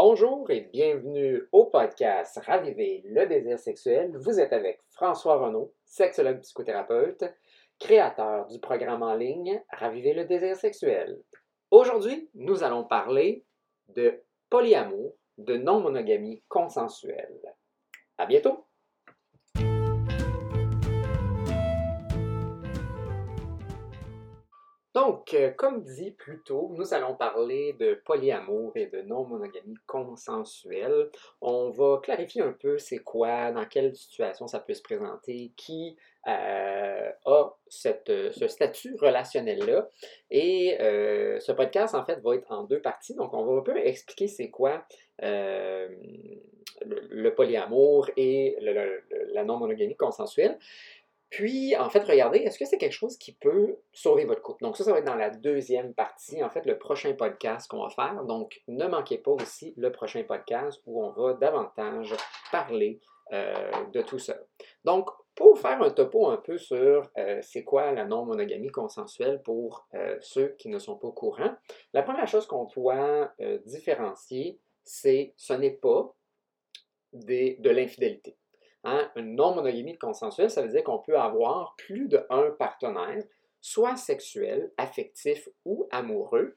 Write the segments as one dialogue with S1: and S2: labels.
S1: Bonjour et bienvenue au podcast Raviver le désir sexuel. Vous êtes avec François Renaud, sexologue psychothérapeute, créateur du programme en ligne Raviver le désir sexuel. Aujourd'hui, nous allons parler de polyamour, de non-monogamie consensuelle. À bientôt! Donc, euh, comme dit plus tôt, nous allons parler de polyamour et de non-monogamie consensuelle. On va clarifier un peu c'est quoi, dans quelle situation ça peut se présenter, qui euh, a ce statut relationnel-là. Et euh, ce podcast, en fait, va être en deux parties. Donc, on va un peu expliquer c'est quoi le, polyamour et la non-monogamie consensuelle. Puis, en fait, regardez, est-ce que c'est quelque chose qui peut sauver votre couple? Donc, ça, ça va être dans la deuxième partie, en fait, le prochain podcast qu'on va faire. Donc, ne manquez pas aussi le prochain podcast où on va davantage parler euh, de tout ça. Donc, pour faire un topo un peu sur euh, c'est quoi la non-monogamie consensuelle pour euh, ceux qui ne sont pas au courant, la première chose qu'on doit différencier, c'est ce n'est pas de l'infidélité. Hein, une non-monogamie consensuelle, ça veut dire qu'on peut avoir plus d'un partenaire, soit sexuel, affectif ou amoureux,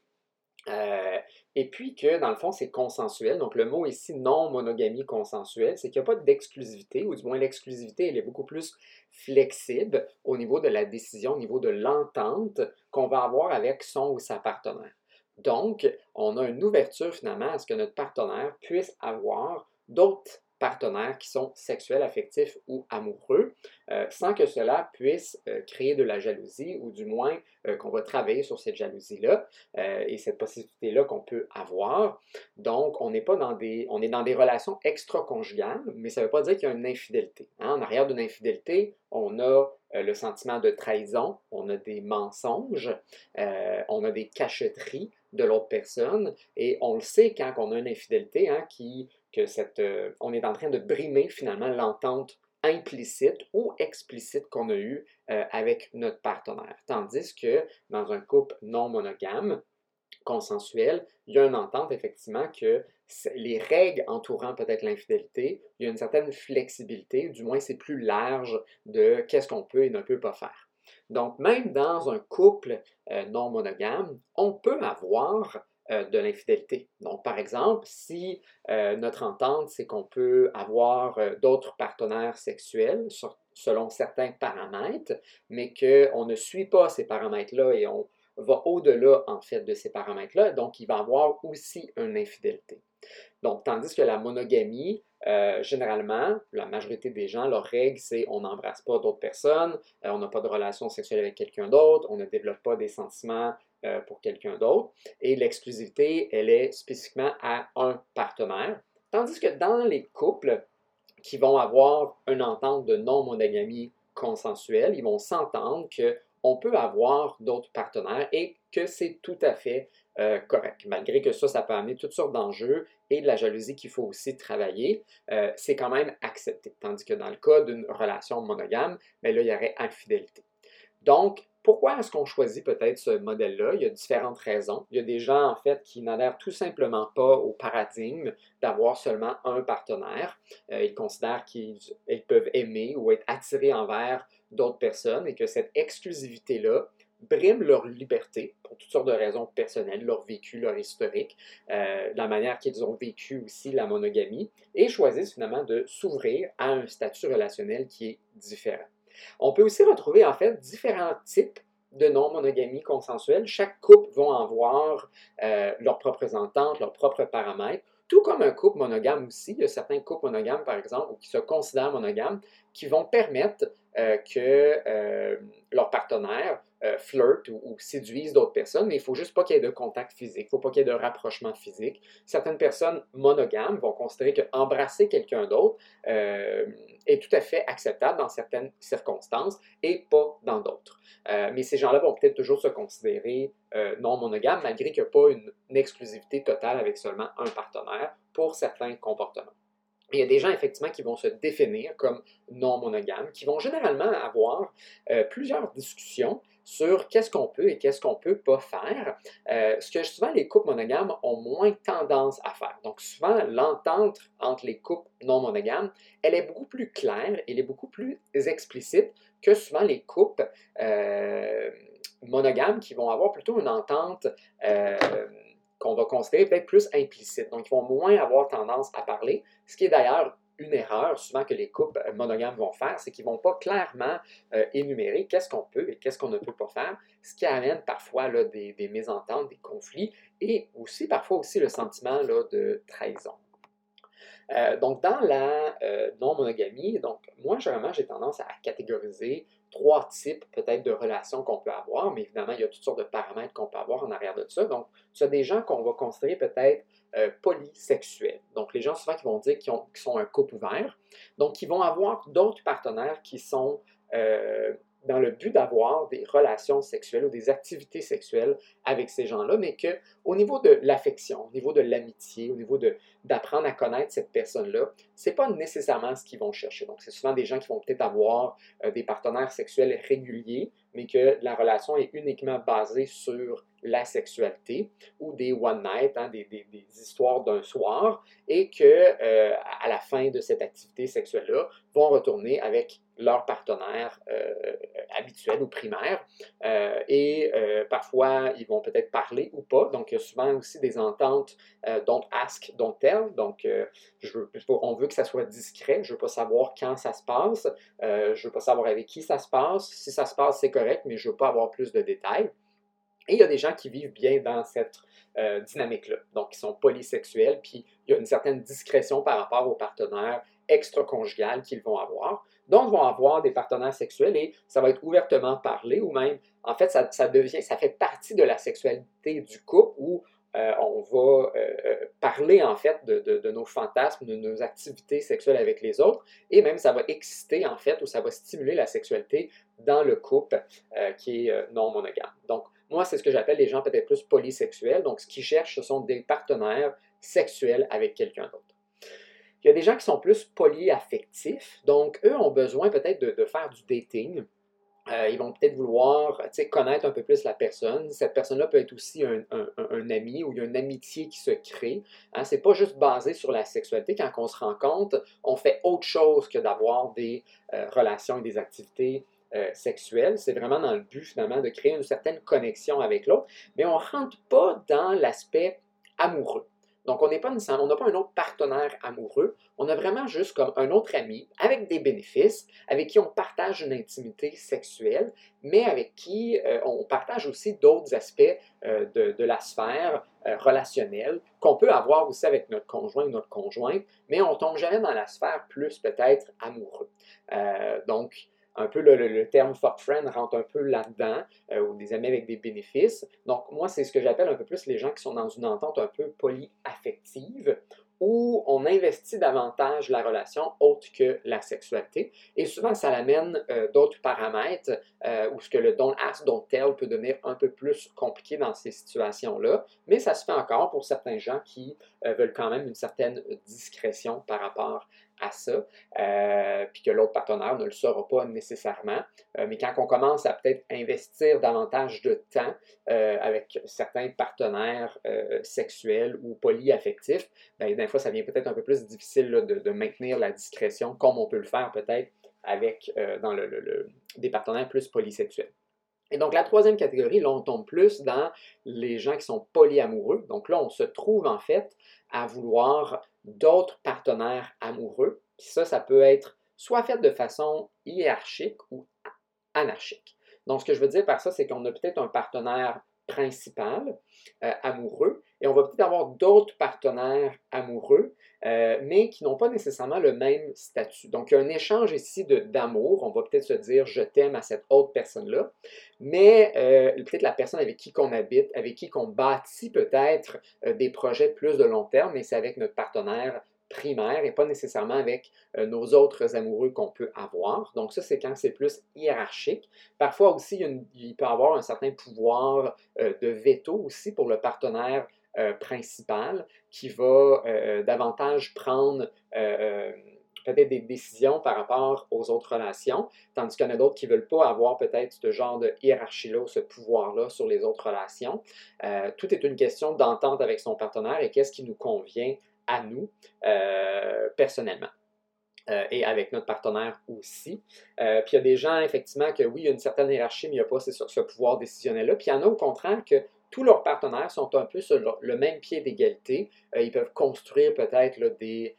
S1: euh, et puis que, dans le fond, c'est consensuel. Donc, le mot ici, non-monogamie consensuelle, c'est qu'il n'y a pas d'exclusivité, ou du moins l'exclusivité, elle est beaucoup plus flexible au niveau de la décision, au niveau de l'entente qu'on va avoir avec son ou sa partenaire. Donc, on a une ouverture finalement à ce que notre partenaire puisse avoir d'autres partenaires qui sont sexuels, affectifs ou amoureux, euh, sans que cela puisse euh, créer de la jalousie ou du moins euh, qu'on va travailler sur cette jalousie-là et cette possibilité-là qu'on peut avoir. Donc, on n'est pas dans des, on est dans des relations extra-conjugales, mais ça ne veut pas dire qu'il y a une infidélité. Hein. En arrière d'une infidélité, on a le sentiment de trahison, on a des mensonges, on a des cachotteries de l'autre personne et on le sait quand on a une infidélité hein, qui que euh, on est en train de brimer finalement l'entente implicite ou explicite qu'on a eue euh, avec notre partenaire. Tandis que dans un couple non monogame, consensuel, il y a une entente effectivement que les règles entourant peut-être l'infidélité, il y a une certaine flexibilité, du moins c'est plus large de qu'est-ce qu'on peut et ne peut pas faire. Donc même dans un couple euh, non monogame, on peut avoir euh, de l'infidélité. Donc, par exemple, si euh, notre entente, c'est qu'on peut avoir euh, d'autres partenaires sexuels selon certains paramètres, mais qu'on ne suit pas ces paramètres-là et on va au-delà, en fait, de ces paramètres-là, donc il va avoir aussi une infidélité. Donc, tandis que la monogamie, généralement, la majorité des gens, leur règle, c'est on n'embrasse pas d'autres personnes, on n'a pas de relation sexuelle avec quelqu'un d'autre, on ne développe pas des sentiments euh, pour quelqu'un d'autre. Et l'exclusivité, elle est spécifiquement à un partenaire. Tandis que dans les couples qui vont avoir une entente de non-monogamie consensuelle, ils vont s'entendre qu'on peut avoir d'autres partenaires et que c'est tout à fait euh, correct. Malgré que ça, ça peut amener toutes sortes d'enjeux et de la jalousie qu'il faut aussi travailler, euh, c'est quand même accepté. Tandis que dans le cas d'une relation monogame, mais ben là, il y aurait infidélité. Donc, pourquoi est-ce qu'on choisit peut-être ce modèle-là? Il y a différentes raisons. Il y a des gens, en fait, qui n'adhèrent tout simplement pas au paradigme d'avoir seulement un partenaire. Euh, ils considèrent qu'ils peuvent aimer ou être attirés envers d'autres personnes et que cette exclusivité-là brime leur liberté pour toutes sortes de raisons personnelles, leur vécu, leur historique, euh, la manière qu'ils ont vécu aussi la monogamie, et choisissent finalement de s'ouvrir à un statut relationnel qui est différent. On peut aussi retrouver en fait différents types de non-monogamie consensuelle. Chaque couple va avoir euh, leurs propres ententes, leurs propres paramètres. Tout comme un couple monogame aussi, il y a certains couples monogames, par exemple, ou qui se considèrent monogames, qui vont permettre euh, que euh, leur partenaire euh, flirtent ou, séduisent d'autres personnes, mais il ne faut juste pas qu'il y ait de contact physique, il ne faut pas qu'il y ait de rapprochement physique. Certaines personnes monogames vont considérer qu'embrasser quelqu'un d'autre euh, est tout à fait acceptable dans certaines circonstances et pas dans d'autres. Mais ces gens-là vont peut-être toujours se considérer non monogames, malgré qu'il n'y a pas une exclusivité totale avec seulement un partenaire pour certains comportements. Il y a des gens, effectivement, qui vont se définir comme non monogames, qui vont généralement avoir euh, plusieurs discussions sur qu'est-ce qu'on peut et qu'est-ce qu'on peut pas faire, euh, ce que souvent les couples monogames ont moins tendance à faire. Donc souvent, l'entente entre les couples non monogames, elle est beaucoup plus claire, elle est beaucoup plus explicite que souvent les couples euh, monogames qui vont avoir plutôt une entente qu'on va considérer peut-être plus implicite. Donc, ils vont moins avoir tendance à parler, ce qui est d'ailleurs une erreur souvent que les couples monogames vont faire, c'est qu'ils ne vont pas clairement euh, énumérer qu'est-ce qu'on peut et qu'est-ce qu'on ne peut pas faire, ce qui amène parfois là, des, mésententes, des conflits et aussi parfois aussi le sentiment là, de trahison. Euh, donc, dans la euh, non-monogamie, donc moi, généralement, j'ai tendance à catégoriser trois types peut-être de relations qu'on peut avoir, mais évidemment, il y a toutes sortes de paramètres qu'on peut avoir en arrière de ça. Donc, tu as des gens qu'on va considérer peut-être euh, polysexuels. Donc, les gens souvent qui vont dire qu'ils, sont un couple ouvert. Donc, qui vont avoir d'autres partenaires qui sont dans le but d'avoir des relations sexuelles ou des activités sexuelles avec ces gens-là, mais qu'au niveau de l'affection, au niveau de l'amitié, au niveau d'apprendre à connaître cette personne-là, ce n'est pas nécessairement ce qu'ils vont chercher. Donc, c'est souvent des gens qui vont peut-être avoir euh, des partenaires sexuels réguliers, mais que la relation est uniquement basée sur la sexualité ou des one night, hein, des, histoires d'un soir, et que euh, à la fin de cette activité sexuelle-là, vont retourner avec leur partenaire euh, habituel ou primaire. Euh, et parfois, ils vont peut-être parler ou pas. Donc, il y a souvent aussi des ententes don't ask, don't tell. Donc, je on veut que ça soit discret. Je ne veux pas savoir quand ça se passe. je ne veux pas savoir avec qui ça se passe. Si ça se passe, c'est correct, mais je ne veux pas avoir plus de détails. Et il y a des gens qui vivent bien dans cette euh, dynamique-là, donc qui sont polysexuels, puis il y a une certaine discrétion par rapport aux partenaires extra-conjugal qu'ils vont avoir. Donc, vont avoir des partenaires sexuels et ça va être ouvertement parlé ou même, en fait, ça, devient, ça fait partie de la sexualité du couple où euh, on va euh, parler en fait de, de, nos fantasmes, de nos activités sexuelles avec les autres, et même ça va exciter en fait ou ça va stimuler la sexualité dans le couple qui est non monogame. Donc, moi, c'est ce que j'appelle les gens peut-être plus polysexuels. Donc, ce qu'ils cherchent, ce sont des partenaires sexuels avec quelqu'un d'autre. Il y a des gens qui sont plus polyaffectifs. Donc, eux ont besoin peut-être de, faire du dating. Euh, ils vont peut-être vouloir connaître un peu plus la personne. Cette personne-là peut être aussi un, ami ou il y a une amitié qui se crée. Hein. Ce n'est pas juste basé sur la sexualité. Quand on se rend compte, on fait autre chose que d'avoir des euh, relations et des activités euh, sexuelle. C'est vraiment dans le but finalement de créer une certaine connexion avec l'autre, mais on ne rentre pas dans l'aspect amoureux. Donc, on n'est pas on n'a pas un autre partenaire amoureux, on a vraiment juste comme un autre ami avec des bénéfices, avec qui on partage une intimité sexuelle, mais avec qui euh, on partage aussi d'autres aspects euh, de, la sphère relationnelle qu'on peut avoir aussi avec notre conjoint ou notre conjointe, mais on tombe jamais dans la sphère plus peut-être amoureux. donc, un peu le, terme fuck friend rentre un peu là-dedans, euh, ou des amis avec des bénéfices. Donc, moi, c'est ce que j'appelle un peu plus les gens qui sont dans une entente un peu polyaffective, où on investit davantage la relation autre que la sexualité. Et souvent, ça amène euh, d'autres paramètres euh, où ce que le don't ask, don't tell peut devenir un peu plus compliqué dans ces situations-là. Mais ça se fait encore pour certains gens qui veulent quand même une certaine discrétion par rapport à ça, euh, puis que l'autre partenaire ne le saura pas nécessairement. Euh, mais quand on commence à peut-être investir davantage de temps euh, avec certains partenaires sexuels ou polyaffectifs, bien, des fois, ça devient peut-être un peu plus difficile de, maintenir la discrétion comme on peut le faire peut-être avec dans le, des partenaires plus polysexuels. Et donc, la troisième catégorie, là, on tombe plus dans les gens qui sont polyamoureux. Donc là, on se trouve en fait à vouloir d'autres partenaires amoureux. Puis ça, ça peut être soit fait de façon hiérarchique ou anarchique. Donc, ce que je veux dire par ça, c'est qu'on a peut-être un partenaire principal euh, amoureux et on va peut-être avoir d'autres partenaires amoureux, euh, mais qui n'ont pas nécessairement le même statut. Donc, il y a un échange ici d'amour. On va peut-être se dire je t'aime à cette autre personne-là, mais euh, peut-être la personne avec qui qu'on habite, avec qui qu'on bâtit peut-être des projets plus de long terme, mais c'est avec notre partenaire primaire et pas nécessairement avec euh, nos autres amoureux qu'on peut avoir. Donc ça, c'est quand c'est plus hiérarchique. Parfois aussi, il, peut y avoir un certain pouvoir euh, de veto aussi pour le partenaire principal qui va davantage prendre peut-être des décisions par rapport aux autres relations, tandis qu'il y en a d'autres qui ne veulent pas avoir peut-être ce genre de hiérarchie-là ce pouvoir-là sur les autres relations. Euh, tout est une question d'entente avec son partenaire et qu'est-ce qui nous convient à nous euh, personnellement. Euh, et avec notre partenaire aussi. puis il y a des gens, effectivement, que oui, il y a une certaine hiérarchie, mais il n'y a pas ce, ce pouvoir décisionnel-là. Puis il y en a au contraire que tous leurs partenaires sont un peu sur le, même pied d'égalité. ils peuvent construire peut-être des,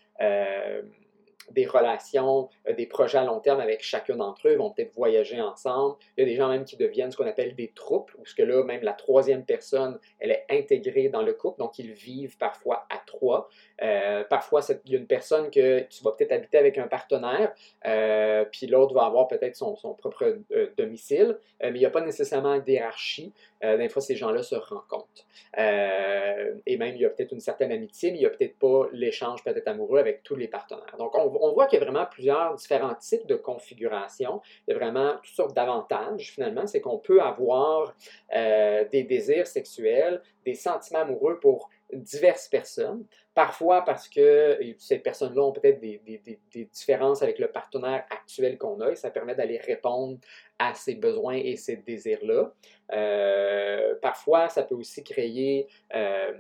S1: des relations, euh, des projets à long terme avec chacun d'entre eux, ils vont peut-être voyager ensemble. Il y a des gens même qui deviennent ce qu'on appelle des troupes, où ce que là, même la troisième personne, elle est intégrée dans le couple, donc ils vivent parfois à trois. Euh, parfois, il y a une personne que tu vas peut-être habiter avec un partenaire, euh, puis l'autre va avoir peut-être son, propre domicile, mais il n'y a pas nécessairement d'hierarchie. Des fois, ces gens-là se rencontrent. et même, il y a peut-être une certaine amitié, mais il n'y a peut-être pas l'échange peut-être amoureux avec tous les partenaires. Donc, on, on voit qu'il y a vraiment plusieurs différents types de configurations. Il y a vraiment toutes sortes d'avantages, finalement. C'est qu'on peut avoir euh, des désirs sexuels, des sentiments amoureux pour diverses personnes. Parfois parce que ces personnes-là ont peut-être des, différences avec le partenaire actuel qu'on a et ça permet d'aller répondre à ces besoins et ces désirs-là. Euh, parfois, ça peut aussi créer euh,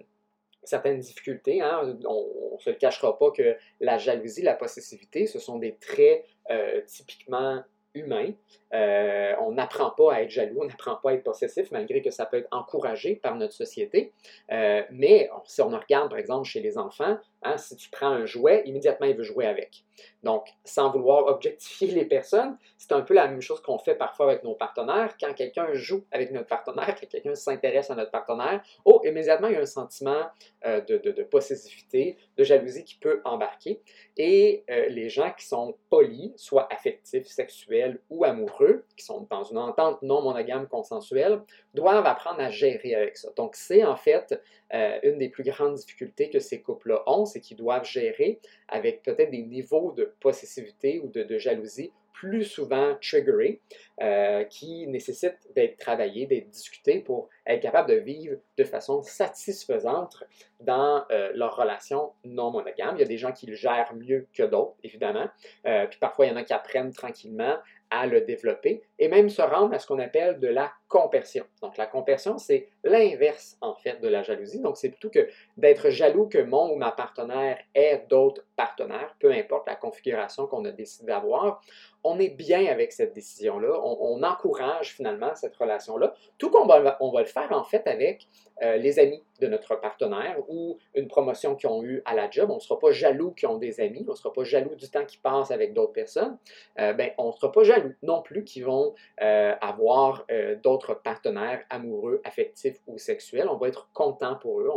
S1: certaines difficultés. Hein. On ne se le cachera pas que la jalousie, la possessivité, ce sont des traits euh, typiquement humains. Euh, on n'apprend pas à être jaloux, on n'apprend pas à être possessif, malgré que ça peut être encouragé par notre société. Euh, mais si on regarde, par exemple, chez les enfants, hein, si tu prends un jouet, immédiatement, il veut jouer avec. Donc, sans vouloir objectifier les personnes, c'est un peu la même chose qu'on fait parfois avec nos partenaires. Quand quelqu'un joue avec notre partenaire, quand quelqu'un s'intéresse à notre partenaire, oh, immédiatement, il y a un sentiment euh, de, de, possessivité, de jalousie qui peut embarquer. Et euh, les gens qui sont polis, soit affectifs, sexuels ou amoureux, qui sont dans une entente non monogame consensuelle, doivent apprendre à gérer avec ça. Donc, c'est en fait euh, une des plus grandes difficultés que ces couples-là ont, c'est qu'ils doivent gérer avec peut-être des niveaux de possessivité ou de, jalousie plus souvent triggerés, euh, qui nécessitent d'être travaillés, d'être discutés pour être capable de vivre de façon satisfaisante dans euh, leur relation non monogame. Il y a des gens qui le gèrent mieux que d'autres, évidemment. puis parfois, il y en a qui apprennent tranquillement à le développer et même se rendre à ce qu'on appelle de la compersion. Donc la compersion, c'est l'inverse en fait de la jalousie. Donc c'est plutôt que d'être jaloux que mon ou ma partenaire ait d'autres partenaires, peu importe la configuration qu'on a décidé d'avoir, on est bien avec cette décision-là, on, encourage finalement cette relation-là, tout qu'on va, on va le faire en fait avec euh, les amis de notre partenaire ou une promotion qu'ils ont eue à la job. On ne sera pas jaloux qu'ils ont des amis, on ne sera pas jaloux du temps qu'ils passent avec d'autres personnes. Euh, ben, on ne sera pas jaloux non plus qu'ils vont euh, avoir d'autres partenaires amoureux, affectifs ou sexuels. On va être content pour eux.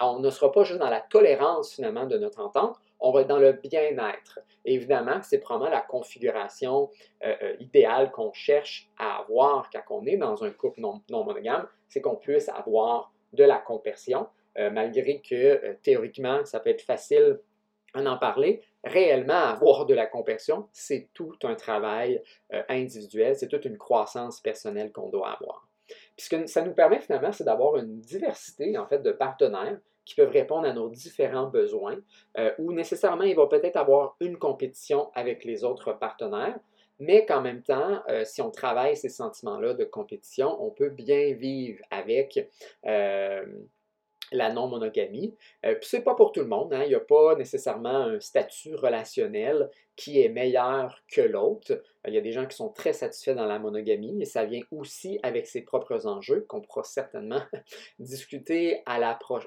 S1: On, ne sera pas juste dans la tolérance finalement de notre entente, on va être dans le bien-être. Évidemment, c'est probablement la configuration euh, euh, idéale qu'on cherche à avoir quand on est dans un couple non, monogame, c'est qu'on puisse avoir de la compersion, euh, malgré que théoriquement, ça peut être facile en en parler. Réellement, avoir de la compersion, c'est tout un travail individuel, c'est toute une croissance personnelle qu'on doit avoir. Puis ce que ça nous permet finalement, c'est d'avoir une diversité en fait de partenaires qui peuvent répondre à nos différents besoins, euh, ou nécessairement il va peut-être avoir une compétition avec les autres partenaires, mais qu'en même temps, euh, si on travaille ces sentiments-là de compétition, on peut bien vivre avec euh, la non-monogamie. Euh, Puis c'est pas pour tout le monde, hein. il n'y a pas nécessairement un statut relationnel qui est meilleur que l'autre. Il y a des gens qui sont très satisfaits dans la monogamie et ça vient aussi avec ses propres enjeux qu'on pourra certainement discuter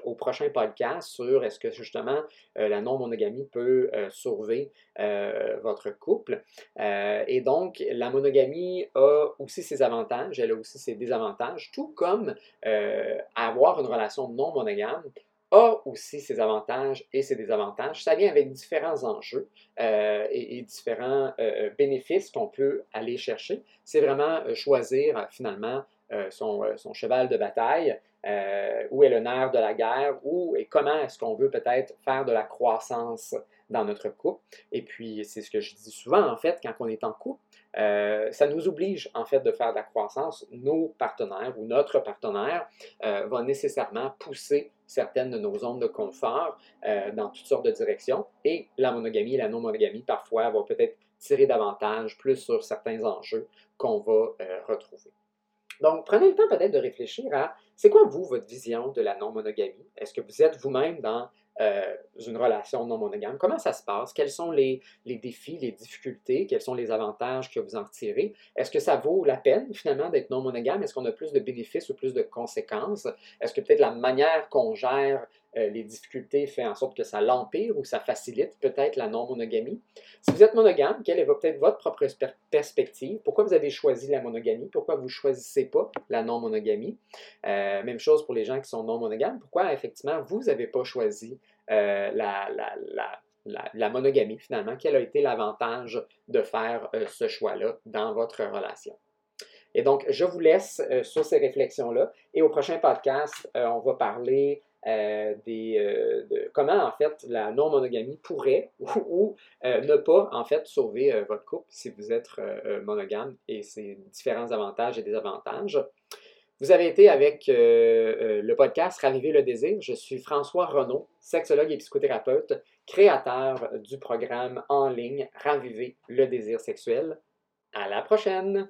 S1: au prochain podcast sur est-ce que justement euh, la non-monogamie peut euh, sauver euh, votre couple. et donc la monogamie a aussi ses avantages, elle a aussi ses désavantages, tout comme avoir une relation non monogame a aussi ses avantages et ses désavantages. Ça vient avec différents enjeux euh, et, différents euh, euh, bénéfices qu'on peut aller chercher. C'est vraiment choisir finalement son, son, cheval de bataille où est le nerf de la guerre, où et comment est-ce qu'on veut peut-être faire de la croissance dans notre couple. Et puis, c'est ce que je dis souvent, en fait, quand on est en couple, euh, ça nous oblige, en fait, de faire de la croissance. Nos partenaires ou notre partenaire euh, va nécessairement pousser certaines de nos zones de confort euh, dans toutes sortes de directions. Et la monogamie et la non-monogamie, parfois, vont peut-être tirer davantage plus sur certains enjeux qu'on va retrouver. Donc, prenez le temps peut-être de réfléchir à c'est quoi, vous, votre vision de la non-monogamie? Est-ce que vous êtes vous-même dans euh, une relation non monogame. Comment ça se passe? Quels sont les, défis, les difficultés? Quels sont les avantages que vous en retirez? Est-ce que ça vaut la peine finalement d'être non monogame? Est-ce qu'on a plus de bénéfices ou plus de conséquences? Est-ce que peut-être la manière qu'on gère euh, les difficultés fait en sorte que ça l'empire ou ça facilite peut-être la non-monogamie? Si vous êtes monogame, quelle est peut-être votre propre perspective? Pourquoi vous avez choisi la monogamie? Pourquoi vous ne choisissez pas la non-monogamie? Euh, même chose pour les gens qui sont non monogames. Pourquoi effectivement vous n'avez pas choisi euh, la, monogamie finalement? Quel a été l'avantage de faire ce choix-là dans votre relation? Et donc, je vous laisse sur ces réflexions-là. Et au prochain podcast, on va parler des, de comment en fait la non-monogamie pourrait ou, ne pas en fait sauver votre couple si vous êtes monogame et ses différents avantages et désavantages. Vous avez été avec euh, euh, le podcast Raviver le désir. Je suis François Renaud, sexologue et psychothérapeute, créateur du programme en ligne Raviver le désir sexuel. À la prochaine!